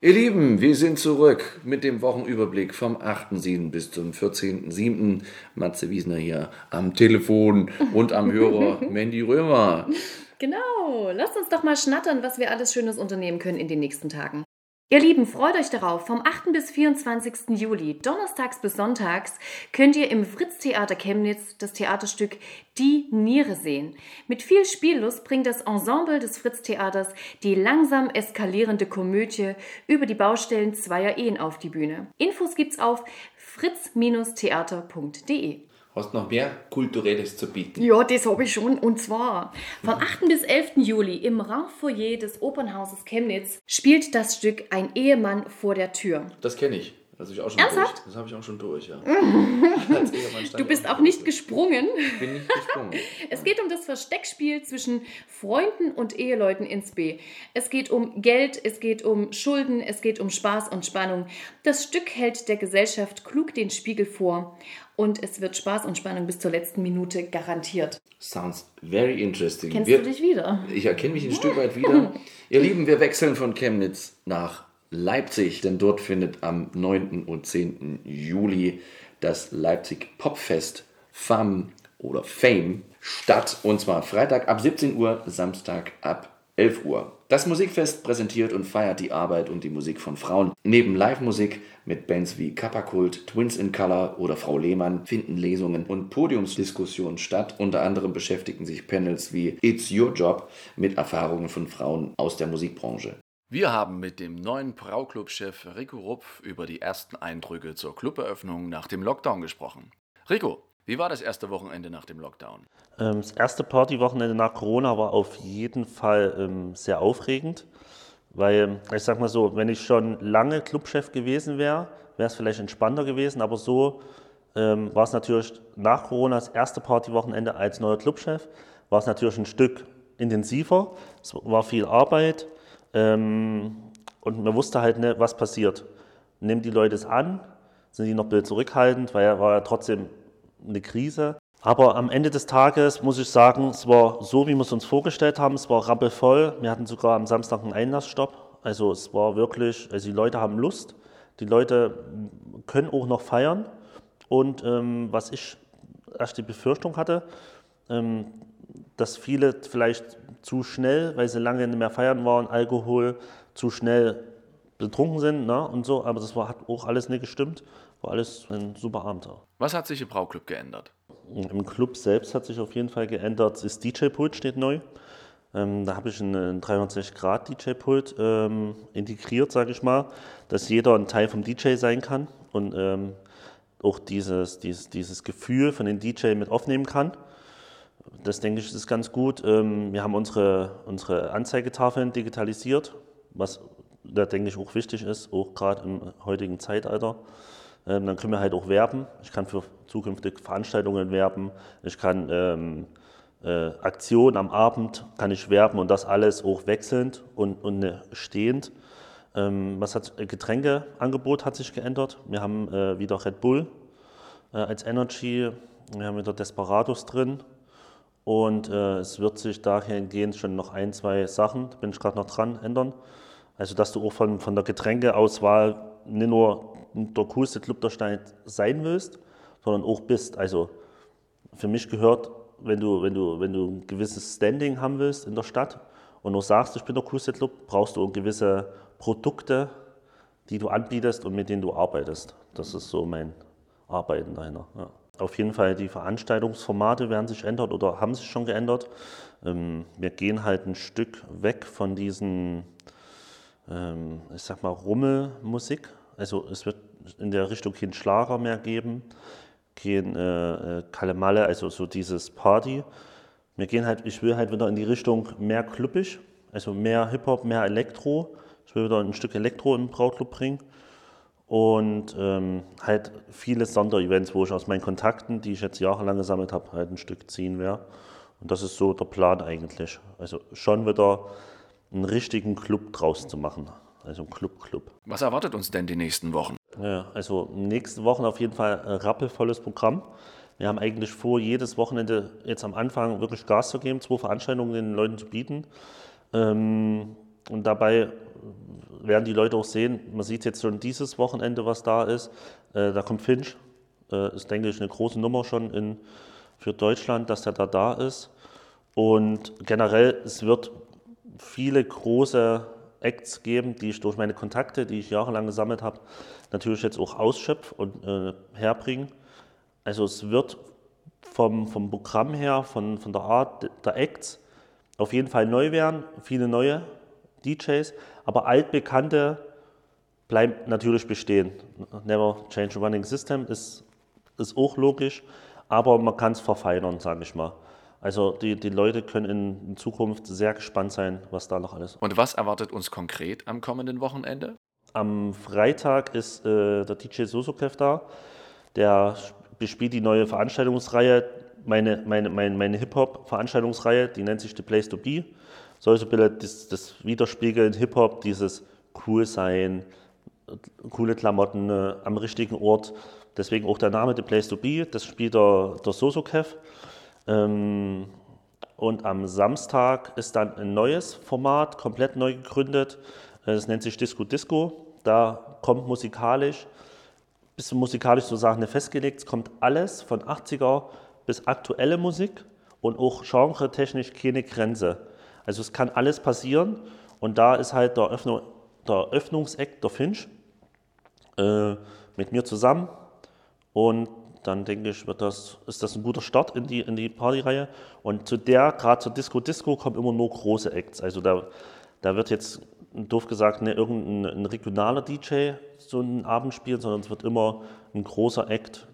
Ihr Lieben, wir sind zurück mit dem Wochenüberblick vom 8.7. bis zum 14.7. Matze Wiesner hier am Telefon und am Hörer Mandy Römer. Genau, lasst uns doch mal schnattern, was wir alles Schönes unternehmen können in den nächsten Tagen. Ihr Lieben, freut euch darauf. Vom 8. bis 24. Juli, donnerstags bis sonntags, könnt ihr im Fritz-Theater Chemnitz das Theaterstück Die Niere sehen. Mit viel Spiellust bringt das Ensemble des Fritz-Theaters die langsam eskalierende Komödie über die Baustellen zweier Ehen auf die Bühne. Infos gibt's auf fritz-theater.de. Hast noch mehr Kulturelles zu bieten? Ja, das habe ich schon. Und zwar vom 8. bis 11. Juli im Raumfoyer des Opernhauses Chemnitz spielt das Stück Ein Ehemann vor der Tür. Das kenne ich. Das habe ich auch schon Ernsthaft? durch. Das habe ich auch schon durch, ja. Du bist auch nicht gesprungen. Ich bin nicht gesprungen. Es geht um das Versteckspiel zwischen Freunden und Eheleuten ins B. Es geht um Geld, es geht um Schulden, es geht um Spaß und Spannung. Das Stück hält der Gesellschaft klug den Spiegel vor und es wird Spaß und Spannung bis zur letzten Minute garantiert. Sounds very interesting. Kennst Wir- du dich wieder? Ich erkenne mich ein Stück weit wieder. Ihr Lieben, wir wechseln von Chemnitz nach Leipzig, denn dort findet am 9. und 10. Juli das Leipzig Popfest FAM oder Fame statt. Und zwar Freitag ab 17 Uhr, Samstag ab 11 Uhr. Das Musikfest präsentiert und feiert die Arbeit und die Musik von Frauen. Neben Live-Musik mit Bands wie Kappakult, Twins in Color oder Frau Lehmann finden Lesungen und Podiumsdiskussionen statt. Unter anderem beschäftigen sich Panels wie It's Your Job mit Erfahrungen von Frauen aus der Musikbranche. Wir haben mit dem neuen Brauclub-Chef Rico Rupf über die ersten Eindrücke zur Cluberöffnung nach dem Lockdown gesprochen. Rico, wie war das erste Wochenende nach dem Lockdown? Ähm, Das erste Partywochenende nach Corona war auf jeden Fall ähm, sehr aufregend, weil ich sag mal so, wenn ich schon lange Clubchef gewesen wäre, wäre es vielleicht entspannter gewesen, aber so ähm, war es natürlich nach Corona das erste Partywochenende als neuer Clubchef, war es natürlich ein Stück intensiver, es war viel Arbeit ähm, und man wusste halt nicht, was passiert. Nehmen die Leute es an? Sind die noch ein bisschen zurückhaltend, weil ja war ja trotzdem eine Krise. Aber am Ende des Tages muss ich sagen, es war so, wie wir es uns vorgestellt haben. Es war rappelvoll. Wir hatten sogar am Samstag einen Einlassstopp. Also es war wirklich, also die Leute haben Lust. Die Leute können auch noch feiern. Und ähm, was ich erst die Befürchtung hatte, ähm, dass viele vielleicht zu schnell, weil sie lange nicht mehr feiern waren, Alkohol, zu schnell betrunken sind ne, und so. Aber das war, hat auch alles nicht gestimmt. War alles ein super Abend. Was hat sich im Brauclub geändert? Im Club selbst hat sich auf jeden Fall geändert. Das DJ-Pult steht neu. Ähm, da habe ich einen 360-Grad-DJ-Pult ähm, integriert, sage ich mal, dass jeder ein Teil vom DJ sein kann und ähm, auch dieses, dieses, dieses Gefühl von dem DJ mit aufnehmen kann. Das denke ich ist ganz gut. Ähm, wir haben unsere, unsere Anzeigetafeln digitalisiert, was da denke ich auch wichtig ist, auch gerade im heutigen Zeitalter. Ähm, dann können wir halt auch werben. Ich kann für zukünftige Veranstaltungen werben. Ich kann ähm, äh, Aktionen am Abend kann ich werben und das alles auch wechselnd und, und äh, stehend. Ähm, was hat Getränkeangebot hat sich geändert. Wir haben äh, wieder Red Bull äh, als Energy. Wir haben wieder Desperados drin. Und äh, es wird sich dahingehend schon noch ein, zwei Sachen, da bin ich gerade noch dran, ändern. Also, dass du auch von, von der Getränkeauswahl nicht nur der coolste Club der Stadt sein willst, sondern auch bist. Also, für mich gehört, wenn du, wenn du, wenn du ein gewisses Standing haben willst in der Stadt und du sagst, ich bin der coolste Club, brauchst du auch gewisse Produkte, die du anbietest und mit denen du arbeitest. Das ist so mein Arbeiten dahinter. Ja. Auf jeden Fall, die Veranstaltungsformate werden sich ändern oder haben sich schon geändert. Ähm, wir gehen halt ein Stück weg von diesen, ähm, ich sag mal, Rummelmusik. Also es wird in der Richtung kein Schlager mehr geben, kein äh, äh, Kalemalle, also so dieses Party. Wir gehen halt, ich will halt wieder in die Richtung mehr clubbig, also mehr Hip-Hop, mehr Elektro. Ich will wieder ein Stück Elektro im Brautclub bringen. Und ähm, halt viele Sonderevents, wo ich aus meinen Kontakten, die ich jetzt jahrelang gesammelt habe, halt ein Stück ziehen werde. Und das ist so der Plan eigentlich. Also schon wieder einen richtigen Club draus zu machen. Also ein Club-Club. Was erwartet uns denn die nächsten Wochen? Ja, also nächste Wochen auf jeden Fall ein rappelvolles Programm. Wir haben eigentlich vor, jedes Wochenende jetzt am Anfang wirklich Gas zu geben, zwei Veranstaltungen den Leuten zu bieten. Ähm, Und dabei werden die Leute auch sehen, man sieht jetzt schon dieses Wochenende, was da ist. Äh, da kommt Finch, äh, ist, denke ich, eine große Nummer schon in, für Deutschland, dass der da da ist. Und generell, es wird viele große Acts geben, die ich durch meine Kontakte, die ich jahrelang gesammelt habe, natürlich jetzt auch ausschöpfe und äh, herbringe. Also es wird vom, vom Programm her, von, von der Art der Acts auf jeden Fall neu werden, viele neue DJs, aber altbekannte bleiben natürlich bestehen. Never change a running system ist, ist auch logisch, aber man kann es verfeinern, sage ich mal. Also die, die Leute können in, Zukunft sehr gespannt sein, was da noch alles. Und was erwartet uns konkret am kommenden Wochenende? Am Freitag ist äh, der DJ Sosokev da. Der bespielt die neue Veranstaltungsreihe, meine, meine, meine, meine Hip-Hop-Veranstaltungsreihe, die nennt sich The Place to Be. Soll so ein bisschen das, das widerspiegeln, Hip-Hop, dieses cool sein, coole Klamotten äh, am richtigen Ort. Deswegen auch der Name The Place to Be, das spielt der, der Sosokev. Ähm, und am Samstag ist dann ein neues Format, komplett neu gegründet. Das nennt sich Disco Disco. Da kommt musikalisch, bis musikalisch so Sachen festgelegt, es kommt alles von 80er bis aktuelle Musik und auch genre-technisch keine Grenze. Also es kann alles passieren und da ist halt der, Öffnung, der Öffnungseck der Finch äh, mit mir zusammen und dann denke ich, wird das, ist das ein guter Start in die, in die Partyreihe. Und zu der, gerade zur Disco Disco, kommen immer nur große Acts. Also da, da wird jetzt, doof gesagt, nicht irgendein ein regionaler DJ so einen Abend spielen, sondern es wird immer ein großer Act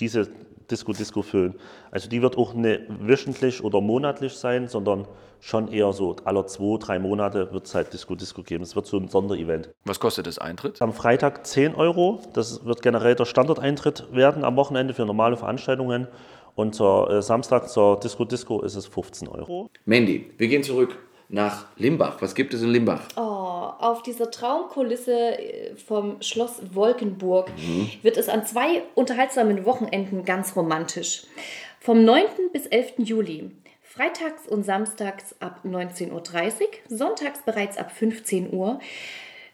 diese Disco Disco füllen. Also die wird auch nicht wöchentlich oder monatlich sein, sondern schon eher so alle zwei, drei Monate wird es halt Disco Disco geben. Es wird so ein Sonderevent. Was kostet das Eintritt? Am Freitag 10 Euro. Das wird generell der Standardeintritt werden am Wochenende für normale Veranstaltungen. Und zur äh, Samstag zur Disco Disco ist es 15 Euro. Mandy, wir gehen zurück nach Limbach. Was gibt es in Limbach? Oh, auf dieser Traumkulisse äh, vom Schloss Wolkenburg wird es an zwei unterhaltsamen Wochenenden ganz romantisch. Vom 9. bis 11. Juli. Freitags und samstags ab 19.30 Uhr, sonntags bereits ab 15 Uhr,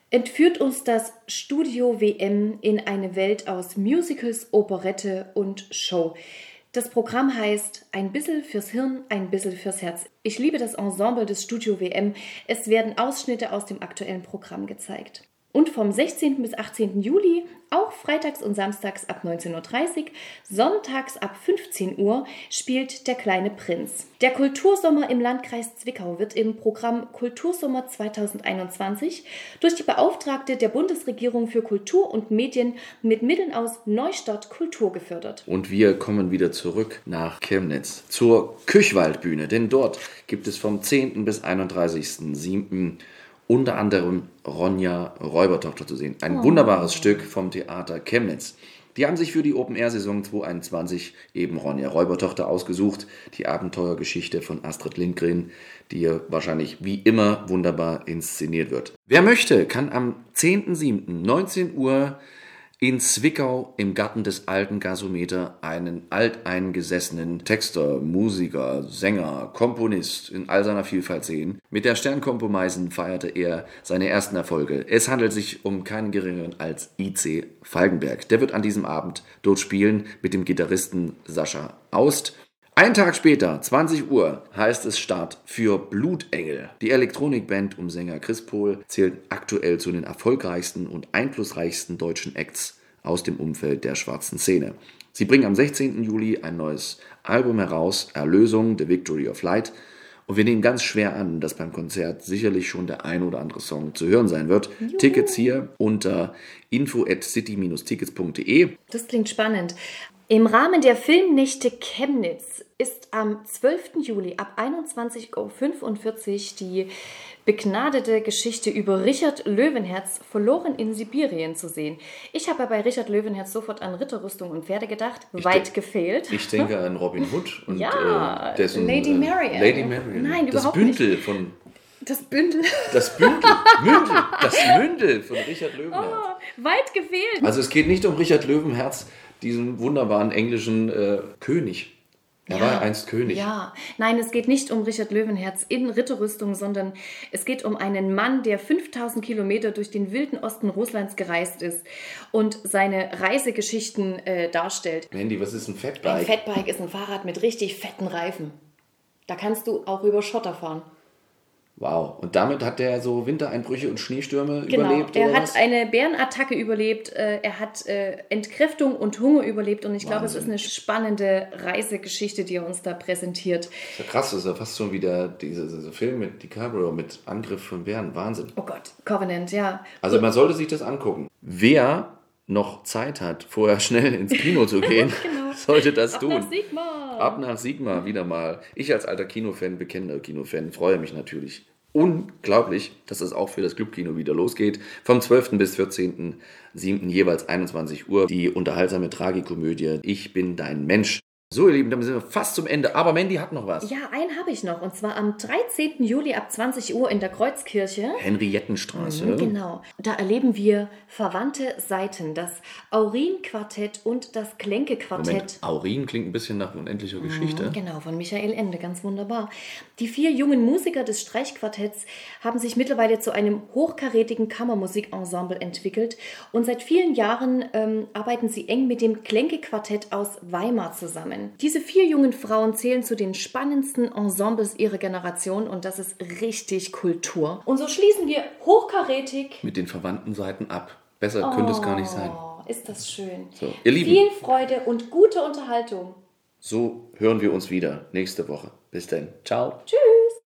entführt uns das Studio WM in eine Welt aus Musicals, Operette und Show. Das Programm heißt Ein bisschen fürs Hirn, ein bisschen fürs Herz. Ich liebe das Ensemble des Studio WM. Es werden Ausschnitte aus dem aktuellen Programm gezeigt. Und vom 16. bis 18. Juli, auch freitags und samstags ab 19.30 Uhr, sonntags ab 15 Uhr, spielt Der kleine Prinz. Der Kultursommer im Landkreis Zwickau wird im Programm Kultursommer 2021 durch die Beauftragte der Bundesregierung für Kultur und Medien mit Mitteln aus Neustadt Kultur gefördert. Und wir kommen wieder zurück nach Chemnitz zur Küchwaldbühne, denn dort gibt es vom 10. bis 31.07. unter anderem Ronja Räubertochter zu sehen. Ein wunderbares Stück vom Theater Chemnitz. Die haben sich für die Open-Air-Saison 2021 eben Ronja Räubertochter ausgesucht. Die Abenteuergeschichte von Astrid Lindgren, die hier wahrscheinlich wie immer wunderbar inszeniert wird. Wer möchte, kann am 10.07. 19 Uhr in Zwickau im Garten des alten Gasometer einen alteingesessenen Texter, Musiker, Sänger, Komponist in all seiner Vielfalt sehen. Mit der Sternkompo Meisen feierte er seine ersten Erfolge. Es handelt sich um keinen geringeren als IC Falkenberg. Der wird an diesem Abend dort spielen mit dem Gitarristen Sascha Aust. Ein Tag später, 20 Uhr, heißt es Start für Blutengel. Die Elektronikband um Sänger Chris Pohl zählt aktuell zu den erfolgreichsten und einflussreichsten deutschen Acts aus dem Umfeld der schwarzen Szene. Sie bringen am 16. Juli ein neues Album heraus, Erlösung, The Victory of Light. Und wir nehmen ganz schwer an, dass beim Konzert sicherlich schon der ein oder andere Song zu hören sein wird. Tickets hier unter info at city-tickets.de. Das klingt spannend. Im Rahmen der Filmnächte Chemnitz ist am 12. Juli ab 21.45 Uhr die begnadete Geschichte über Richard Löwenherz verloren in Sibirien zu sehen. Ich habe bei Richard Löwenherz sofort an Ritterrüstung und Pferde gedacht. Weit de- gefehlt. Ich denke an Robin Hood und Ja, äh, dessen, Lady äh, Marian. Lady Marian. Nein, das überhaupt Bündel von Das Bündel. das Bündel, Mündel, das Mündel von Richard Löwenherz. Oh, weit gefehlt. Also es geht nicht um Richard Löwenherz, diesen wunderbaren englischen äh, König. Er war einst König. Ja, nein, es geht nicht um Richard Löwenherz in Ritterrüstung, sondern es geht um einen Mann, der 5000 Kilometer durch den wilden Osten Russlands gereist ist und seine Reisegeschichten äh, darstellt. Mandy, was ist ein Ein Fatbike? Fatbike ist ein Fahrrad mit richtig fetten Reifen. Da kannst du auch über Schotter fahren. Wow. Und damit hat er so Wintereinbrüche und Schneestürme Genau, überlebt? er hat was? eine Bärenattacke überlebt, äh, er hat äh, Entkräftung und Hunger überlebt und ich glaube, es ist eine spannende Reisegeschichte, die er uns da präsentiert. Das ist ja krass, das ist ja fast schon wieder dieser, dieser Film mit DiCaprio, mit Angriff von Bären. Wahnsinn. Oh Gott, Covenant, ja. Also man sollte sich das angucken. Wer noch Zeit hat, vorher schnell ins Kino zu gehen, sollte das Genau. Ab tun. nach Sigma. Ab nach Sigma wieder mal. Ich als alter Kinofan, bekennender Kinofan, freue mich natürlich unglaublich, dass es auch für das Clubkino wieder losgeht. Vom 12. bis 14.07. jeweils 21 Uhr. Die unterhaltsame Tragikomödie Ich bin dein Mensch. So, ihr Lieben, dann sind wir fast zum Ende. Aber Mandy hat noch was. Ja, einen habe ich noch und zwar am 13. Juli ab 20 Uhr in der Kreuzkirche. Henriettenstraße. Genau. Da erleben wir verwandte Seiten, das Aurin-Quartett und das Klenke-Quartett. Aurin klingt ein bisschen nach unendlicher Geschichte. Genau, von Michael Ende, ganz wunderbar. Die vier jungen Musiker des Streichquartetts haben sich mittlerweile zu einem hochkarätigen Kammermusikensemble entwickelt und seit vielen Jahren ähm, arbeiten sie eng mit dem Klenke-Quartett aus Weimar zusammen. Diese vier jungen Frauen zählen zu den spannendsten Ensembles ihrer Generation und das ist richtig Kultur. Und so schließen wir hochkarätig. Mit den verwandten Seiten ab. Besser könnte es gar nicht sein. Oh, ist das schön. So, ihr Lieben. Viel Freude und gute Unterhaltung. So hören wir uns wieder nächste Woche. Bis dann. Ciao. Tschüss.